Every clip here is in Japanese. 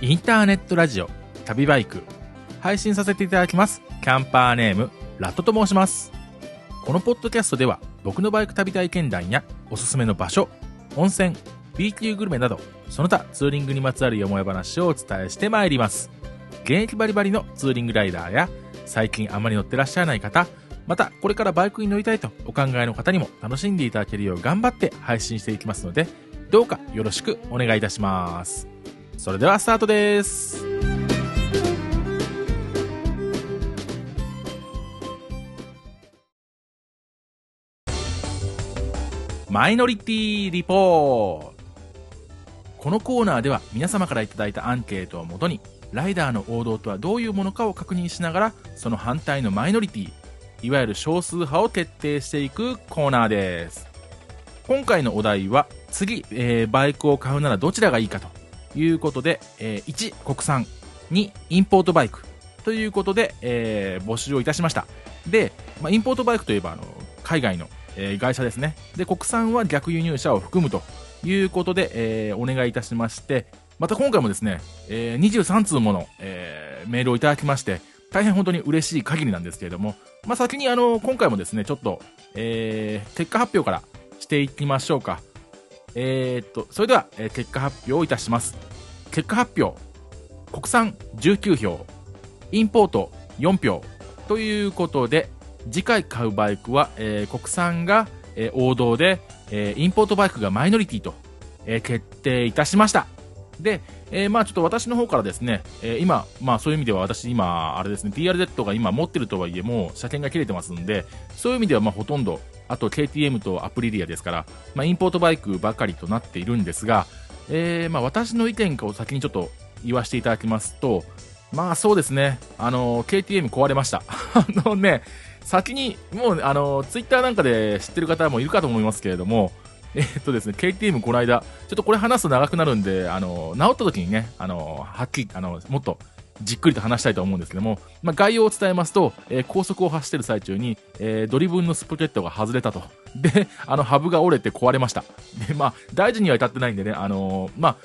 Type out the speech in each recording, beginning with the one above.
インターネットラジオ旅バイク。配信させていただきます。キャンパーネームラットと申します。このポッドキャストでは僕のバイク旅体験談やおすすめの場所温泉 B 級グルメなどその他ツーリングにまつわるよもや話をお伝えしてまいります。現役バリバリのツーリングライダーや最近あまり乗ってらっしゃらない方またこれからバイクに乗りたいとお考えの方にも楽しんでいただけるよう頑張って配信していきますのでどうかよろしくお願いいたします。それではスタートです。マイノリティリポート。このコーナーでは皆様からいただいたアンケートをもとにライダーの王道とはどういうものかを確認しながらその反対のマイノリティいわゆる少数派を徹底していくコーナーです。今回のお題は次、えーバイクを買うならどちらがいいかということで、えー1国産。2インポートバイク。ということで、えー募集をいたしました。で、まあ、インポートバイクといえばあの海外の、えー会社ですね。で国産は逆輸入車を含むと。いうことで、えーお願いいたしましてまた今回もですね、えー23通もの、えーメールをいただきまして大変本当に嬉しい限りなんですけれども、まあ、先にあの今回もですねちょっと、えー結果発表からしていきましょうか。えー、っとそれでは、えー結果発表をいたします。結果発表国産19票インポート4票ということで次回買うバイクは、えー国産が、えー王道で、えーインポートバイクがマイノリティと、えー決定いたしました。で、えーまあちょっと私の方からですね、えー今、まあそういう意味では私今、あれですね、DRZ が今持ってるとはいえもう車検が切れてますんで、そういう意味ではまあほとんど、あと KTM とアプリリアですから、まあインポートバイクばかりとなっているんですが、えーまあ私の意見を先にちょっと言わせていただきますと、まあそうですね、あの KTM 壊れました。あのね、先に、もう、あの、ツイッターなんかで知ってる方もいるかと思いますけれども、えっとですね、KTM この間、ちょっとこれ話すと長くなるんで、あの、治った時にね、あの、はっきり、あの、もっと、じっくりと話したいと思うんですけども、まあ、概要を伝えますと、えー高速を走ってる最中に、えードリブンのスポケットが外れたと。で、あの、ハブが折れて壊れました。で、まあ、大事には至ってないんでね、あのーまあ、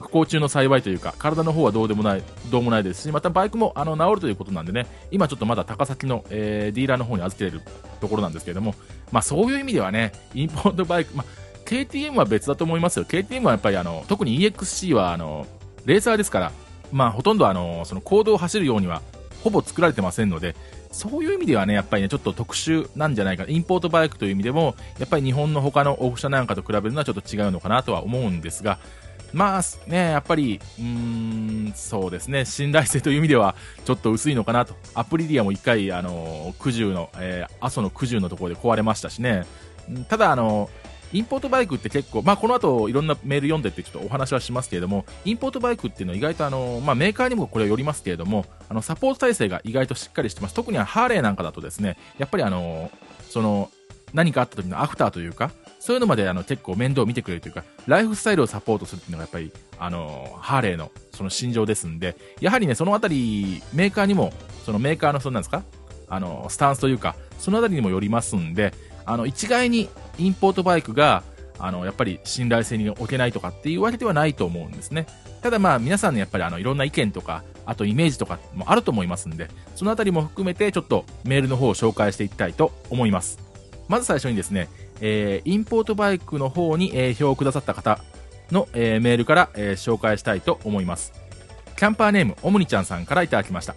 不幸中の幸いというか、体の方はどうでもない、どうもないですし、またバイクもあの治るということなんでね、今ちょっとまだ高崎の、えーディーラーの方に預けてるところなんですけれども、まあそういう意味ではね、インポートバイク、まあ KTM は別だと思いますよ。KTM はやっぱりあの、特に EXC はあの、レーサーですから、まあほとんどあの、その行動を走るようには、ほぼ作られてませんので、そういう意味ではね、やっぱりね、ちょっと特殊なんじゃないか。インポートバイクという意味でも、やっぱり日本の他のオフ車なんかと比べるのはちょっと違うのかなとは思うんですが、まあね、やっぱり、うん、そうですね、信頼性という意味では、ちょっと薄いのかなと。アプリリアも一回、あの、九十の、えー阿蘇の九十のところで壊れましたしね。ただ、あの、インポートバイクって結構、まあ、この後いろんなメール読んでってちょっとお話はしますけれども、インポートバイクっていうのは意外とあの、まあ、メーカーにもこれはよりますけれども、あの、サポート体制が意外としっかりしてます。特にハーレーなんかだとですね、やっぱりあの、その、何かあった時のアフターというか、そういうのまであの結構面倒を見てくれるというか、ライフスタイルをサポートするっていうのがやっぱり、あの、ハーレーのその心情ですんで、やはりね、そのあたり、メーカーにも、そのメーカーのそのなんですか、あの、スタンスというか、そのあたりにもよりますんで、あの、一概にインポートバイクが、あの、やっぱり信頼性に置けないとかっていうわけではないと思うんですね。ただまあ皆さんね、やっぱりあの、いろんな意見とか、あとイメージとかもあると思いますんで、そのあたりも含めてちょっとメールの方を紹介していきたいと思います。まず最初にですね、えーインポートバイクの方に、えー票をくださった方の、えーメールから、えー紹介したいと思います。キャンパーネーム、オムニちゃんさんからいただきました。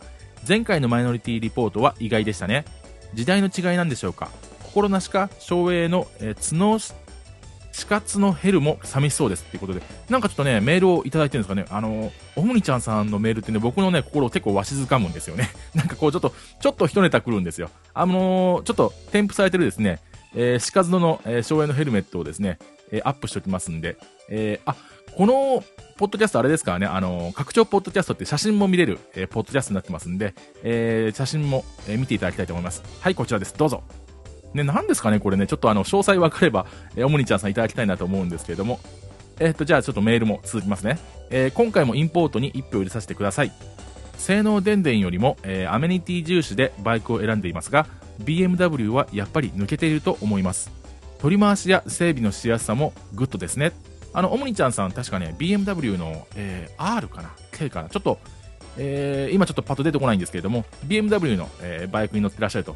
前回のマイノリティリポートは意外でしたね。時代の違いなんでしょうか心なしか昭栄の、えー角死活のヘルも寂しそうですっていうことで、なんかちょっとね、メールをいただいてるんですかね、あの、オムニちゃんさんのメールってね、僕のね、心を結構わしづかむんですよね。なんかこう、ちょっと、ちょっと一ネタ来るんですよ。あのーちょっと添付されてるですね、えー、シカズノの、えー、省エのヘルメットをですね、えーアップしておきますんで、えーあ、この、ポッドキャストあれですからね、あのー拡張ポッドキャストって写真も見れる、えーポッドキャストになってますんで、えー写真も、えー見ていただきたいと思います。はい、こちらです。どうぞ。ね、何ですかね、これね、ちょっとあの、詳細分かれば、えー、おもにちゃんさんいただきたいなと思うんですけれども、えーっと、じゃあちょっとメールも続きますね。えー今回もインポートに1票入れさせてください。性能電電よりも、えー、アメニティ重視でバイクを選んでいますが BMW はやっぱり抜けていると思います。取り回しや整備のしやすさもグッドですね。あのオムニちゃんさん確かね BMW の、えー、R かな？K かな？ちょっと、えー、今ちょっとパッと出てこないんですけれども BMW の、えー、バイクに乗ってらっしゃると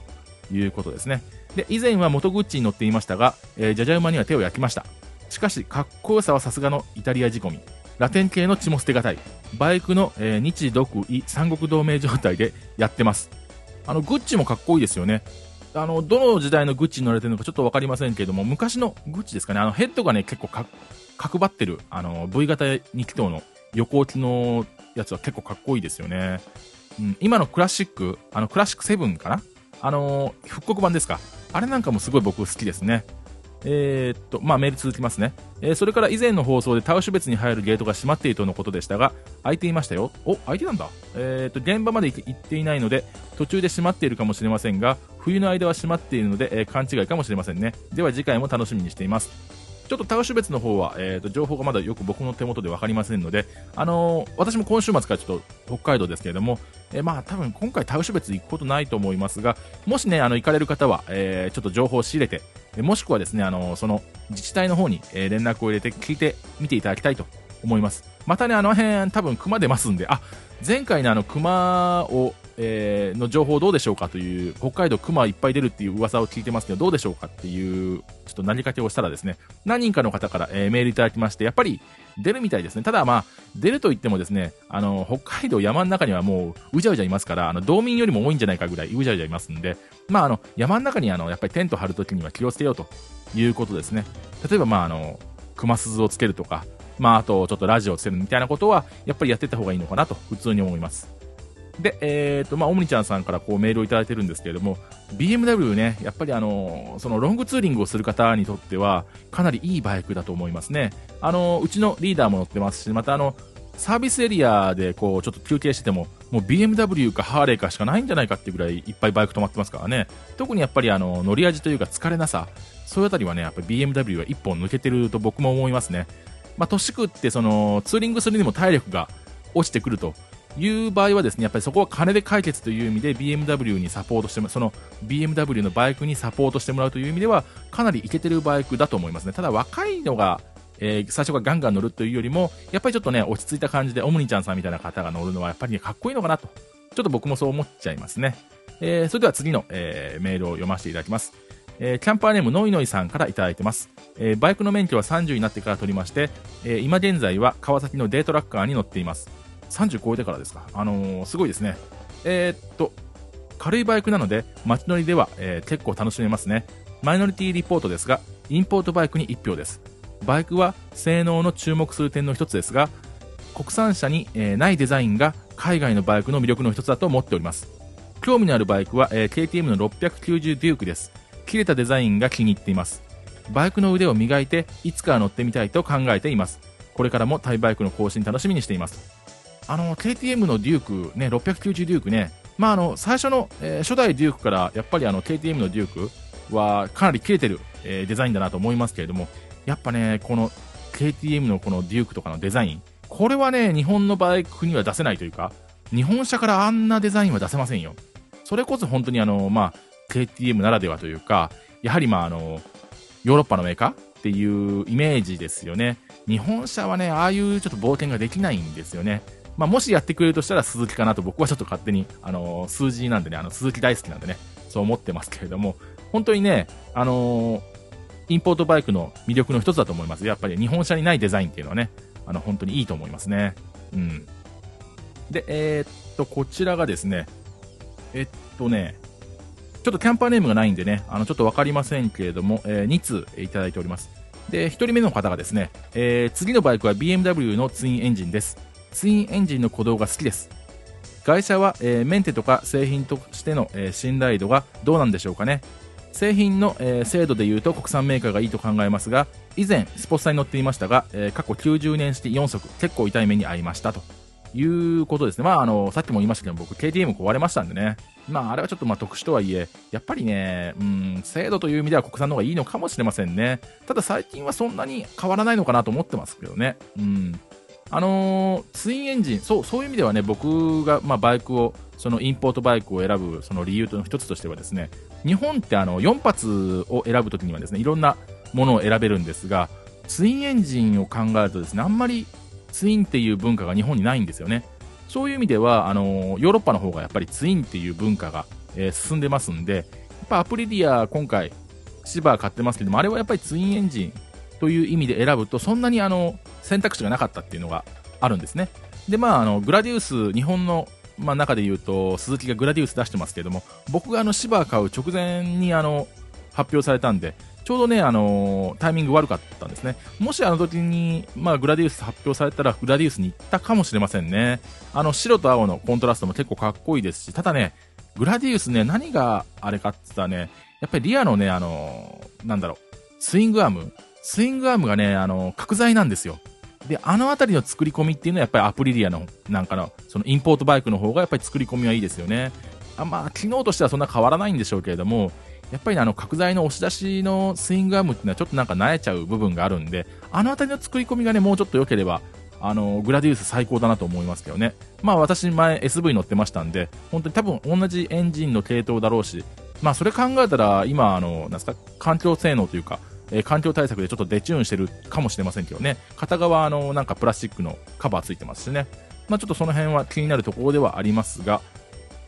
いうことですね。で以前はモトグッチに乗っていましたが、えー、じゃじゃ馬には手を焼きました。しかしかっこよさはさすがのイタリア仕込み。ラテン系の血も捨てがたい。バイクの、えー、日独伊三国同盟状態でやってます。あのグッチもかっこいいですよね。あのどの時代のグッチに乗られてるのかちょっと分かりませんけれども昔のグッチですかね。あのヘッドがね結構角張ってるあの V 型2気筒の横置きのやつは結構かっこいいですよね、うん、今のクラシックあのクラシック7かな？あの復刻版ですか？あれなんかもすごい僕好きですね。えー、っと、まあ、メール続きますね。えー、それから以前の放送でタウシュ別に入るゲートが閉まっているとのことでしたが、開いていましたよ。お、開いてたんだ。えー、っと、現場まで行っていないので、途中で閉まっているかもしれませんが、冬の間は閉まっているので、え勘違いかもしれませんね。では次回も楽しみにしています。ちょっとタウシュ別の方は、えーと、情報がまだよく僕の手元で分かりませんので、あのー、私も今週末からちょっと北海道ですけれども、えー、まあ多分今回タウシュ別行くことないと思いますが、もしね、あの行かれる方は、えー、ちょっと情報を仕入れて、もしくはですね、あのその自治体の方に、え連絡を入れて聞いてみていただきたいと思います。またね、あの辺多分熊出ますんで、あ、前回のあの熊をえー、の情報どうでしょうかという北海道熊いっぱい出るっていう噂を聞いてますけどどうでしょうかっていうちょっと何かけをしたらですね何人かの方から、えー、メールいただきましてやっぱり出るみたいですねただまあ出ると言ってもですねあの北海道山の中にはもううじゃうじゃいますからあの道民よりも多いんじゃないかぐらいうじゃうじゃいますんでまああの山の中にあのやっぱりテント張るときには気をつけようということですね例えばまああの熊鈴をつけるとかまあ、あと、ちょっとラジオをつけるみたいなことは、やっぱりやってた方がいいのかなと、普通に思います。で、え、ー、と、まあ、オムニちゃんさんからこうメールをいただいてるんですけれども、BMW ね、やっぱりあの、そのロングツーリングをする方にとっては、かなりいいバイクだと思いますね。あの、うちのリーダーも乗ってますし、またあの、サービスエリアでこう、ちょっと休憩してても、もう BMW かハーレーかしかないんじゃないかっていうぐらいいっぱいバイク止まってますからね。特にやっぱりあの、乗り味というか疲れなさ、そういうあたりはね、やっぱり BMW は一本抜けてると僕も思いますね。まあ、年食ってその、ツーリングするにも体力が落ちてくるという場合はですねやっぱりそこは金で解決という意味で BMW にサポートしてその BMW のバイクにサポートしてもらうという意味ではかなりいけてるバイクだと思いますねただ若いのがえー、最初からガンガン乗るというよりも、やっぱりちょっとね、落ち着いた感じで、オムニちゃんさんみたいな方が乗るのは、やっぱりね、かっこいいのかなと。ちょっと僕もそう思っちゃいますね。えー、それでは次の、えー、メールを読ませていただきます。えー、キャンパーネームノイノイさんからいただいてます。えー、バイクの免許は30になってから取りまして、えー、今現在は川崎のデートラッカーに乗っています。30超えてからですか。あのー、すごいですね。えー、っと、軽いバイクなので、街乗りでは、えー、結構楽しめますね。マイノリティリポートですが、インポートバイクに1票です。バイクは性能の注目する点の一つですが、国産車に、えー、ないデザインが海外のバイクの魅力の一つだと思っております。興味のあるバイクは、えー、KTM の690デュークです。切れたデザインが気に入っています。バイクの腕を磨いて、いつかは乗ってみたいと考えています。これからもタイバイクの更新楽しみにしています。あの KTM のデューク、ね、690デュークね、まあ、あの最初の、えー、初代デュークからやっぱりあの KTM のデュークはかなり切れてる、えー、デザインだなと思いますけれどもやっぱねこの KTM のこのデュークとかのデザインこれはね日本のバイクには出せないというか日本車からあんなデザインは出せませんよ。それこそ本当にあの、まあ、KTM ならではというかやはりまああのヨーロッパのメーカーっていうイメージですよね。日本車はねああいうちょっと冒険ができないんですよね。まあ、もしやってくれるとしたら鈴木かなと僕はちょっと勝手に、あのー、数字なんでね、あの、鈴木大好きなんでね、そう思ってますけれども、本当にね、あのー、インポートバイクの魅力の一つだと思います。やっぱり日本車にないデザインっていうのはね、あの、本当にいいと思いますね。うん。で、えー、っと、こちらがですね、えっとね、ちょっとキャンパーネームがないんでね、あの、ちょっとわかりませんけれども、えー、2通いただいております。で、1人目の方がですね、えー、次のバイクは BMW のツインエンジンです。ツインエンジンの鼓動が好きです会社は、えー、メンテとか製品としての、えー、信頼度がどうなんでしょうかね製品の、えー、精度でいうと国産メーカーがいいと考えますが以前スポッサに乗っていましたが、えー、過去90年式4足結構痛い目に遭いましたということですね。まあ、あの、さっきも言いましたけど、僕、KTM 壊れましたんでね。まあ、あれはちょっとまあ特殊とはいえ、やっぱりね、うん、精度という意味では国産の方がいいのかもしれませんね。ただ最近はそんなに変わらないのかなと思ってますけどね。うん。あのー、ツインエンジン、そう、そういう意味ではね、僕が、まあ、バイクを、そのインポートバイクを選ぶ、その理由の一つとしてはですね、日本ってあの、4発を選ぶときにはですね、いろんなものを選べるんですが、ツインエンジンを考えるとですね、あんまりツインっていう文化が日本にないんですよね。そういう意味では、あの、ヨーロッパの方がやっぱりツインっていう文化が、えー、進んでますんで、やっぱアプリリア今回、シバー買ってますけども、あれはやっぱりツインエンジンという意味で選ぶと、そんなにあの、選択肢がなかったっていうのがあるんですね。で、まあ、あの、グラディウス、日本の、まあ、中で言うと、鈴木がグラディウス出してますけども、僕があの、シバー買う直前にあの、発表されたんで、ちょうどね、あのー、タイミング悪かったんですね。もしあの時に、まあ、グラディウス発表されたら、グラディウスに行ったかもしれませんね。あの、白と青のコントラストも結構かっこいいですし、ただね、グラディウスね、何があれかって言ったらね、やっぱりリアのね、あのー、なんだろう、スイングアームスイングアームがね、あのー、角材なんですよ。で、あのあたりの作り込みっていうのはやっぱりアプリリアの、なんかの、そのインポートバイクの方がやっぱり作り込みはいいですよね。あまあ、機能としてはそんな変わらないんでしょうけれども、やっぱり、ね、あの角材の押し出しのスイングアームっていうのはちょっとなんか慣れちゃう部分があるんで、あの辺りの作り込みがね、もうちょっと良ければ、あの、グラディウス最高だなと思いますけどね。まあ私前 SV 乗ってましたんで、本当に多分同じエンジンの系統だろうし、まあそれ考えたら今、あの、なんすか、環境性能というか、え、環境対策でちょっとデチューンしてるかもしれませんけどね。片側、の、なんかプラスチックのカバーついてますしね。まあちょっとその辺は気になるところではありますが、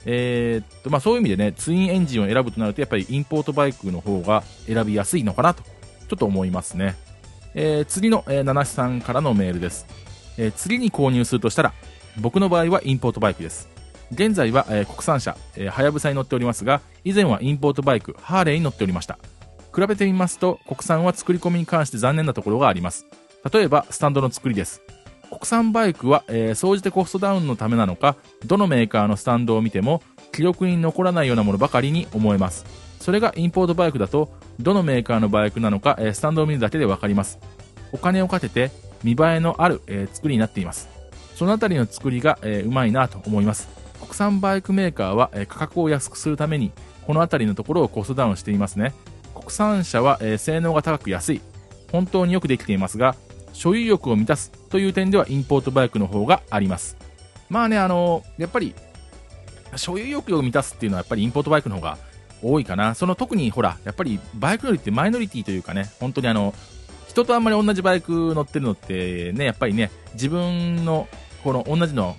えー、っとまあ、そういう意味でねツインエンジンを選ぶとなるとやっぱりインポートバイクの方が選びやすいのかなとちょっと思いますね、えー、次の、えー、七七さんからのメールです、えー、次に購入するとしたら僕の場合はインポートバイクです現在は、え、国産車はやぶさに乗っておりますが以前はインポートバイクハーレーに乗っておりました比べてみますと国産は作り込みに関して残念なところがあります例えばスタンドの作りです国産バイクは、えー、総じてコストダウンのためなのか、どのメーカーのスタンドを見ても、記録に残らないようなものばかりに思えます。それがインポートバイクだと、どのメーカーのバイクなのか、え、スタンドを見るだけでわかります。お金をかけて、見栄えのある、え、作りになっています。そのあたりの作りが、え、うまいなと思います。国産バイクメーカーは、え価格を安くするために、このあたりのところをコストダウンしていますね。国産車は、え性能が高く安い。本当によくできていますが、所有欲を満たすという点ではインポートバイクの方があります。まあね、あの、やっぱり、所有欲を満たすっていうのはやっぱりインポートバイクの方が多いかな。その特にほら、やっぱりバイク乗りってマイノリティというかね、本当にあの、人とあんまり同じバイク乗ってるのってね、やっぱりね、自分のこの同じの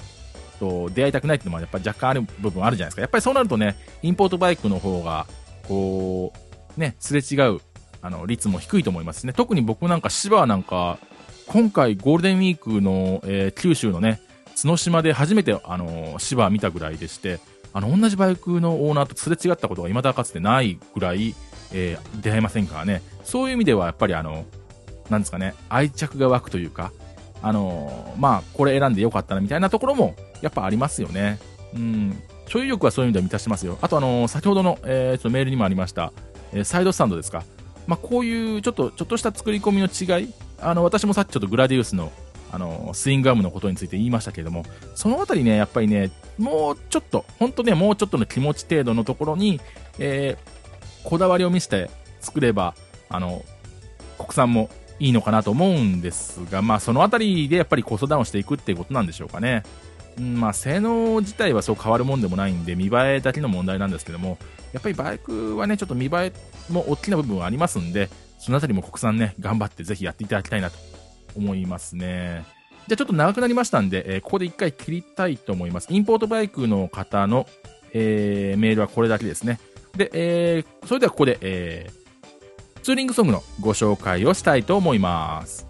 と出会いたくないっていうのもやっぱり若干ある部分あるじゃないですか。やっぱりそうなるとね、インポートバイクの方が、こう、ね、すれ違う、あの、率も低いと思いますね。特に僕なんか芝なんか、今回ゴールデンウィークの、えー、九州のね、角島で初めて、あのー、芝見たぐらいでして、あの、同じバイクのオーナーとすれ違ったことが未だかつてないぐらい、えー、出会えませんからね。そういう意味では、やっぱりあの、なんですかね、愛着が湧くというか、あのー、まあ、これ選んでよかったなみたいなところも、やっぱありますよね。うん。所有欲はそういう意味では満たしてますよ。あとあのー、先ほどの、えー、ちょっとメールにもありました、え、サイドスタンドですか。まあ、こういうちょっと、ちょっとした作り込みの違い、あの、私もさっきちょっとグラディウスの、あの、スイングアームのことについて言いましたけれども、そのあたりね、やっぱりね、もうちょっと、本当ね、もうちょっとの気持ち程度のところに、えー、こだわりを見せて作れば、あの、国産もいいのかなと思うんですが、まあ、そのあたりでやっぱりコストダウンしていくっていうことなんでしょうかね。うん、まあ、性能自体はそう変わるもんでもないんで、見栄えだけの問題なんですけども、やっぱりバイクはね、ちょっと見栄えも大きな部分はありますんで、そのあたりも国産ね、頑張ってぜひやっていただきたいなと思いますね。じゃあちょっと長くなりましたんで、えー、ここで一回切りたいと思います。インポートバイクの方の、えー、メールはこれだけですね。で、えー、それではここで、え、ツーリングソングのご紹介をしたいと思います。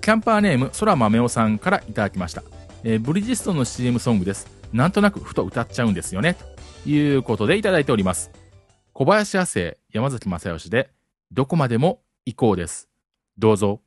キャンパーネーム、空豆おさんからいただきました。えー、ブリヂストンの CM ソングです。なんとなくふと歌っちゃうんですよね。ということでいただいております。小林亜生、山崎正義で、どこまでも行こうです。どうぞ。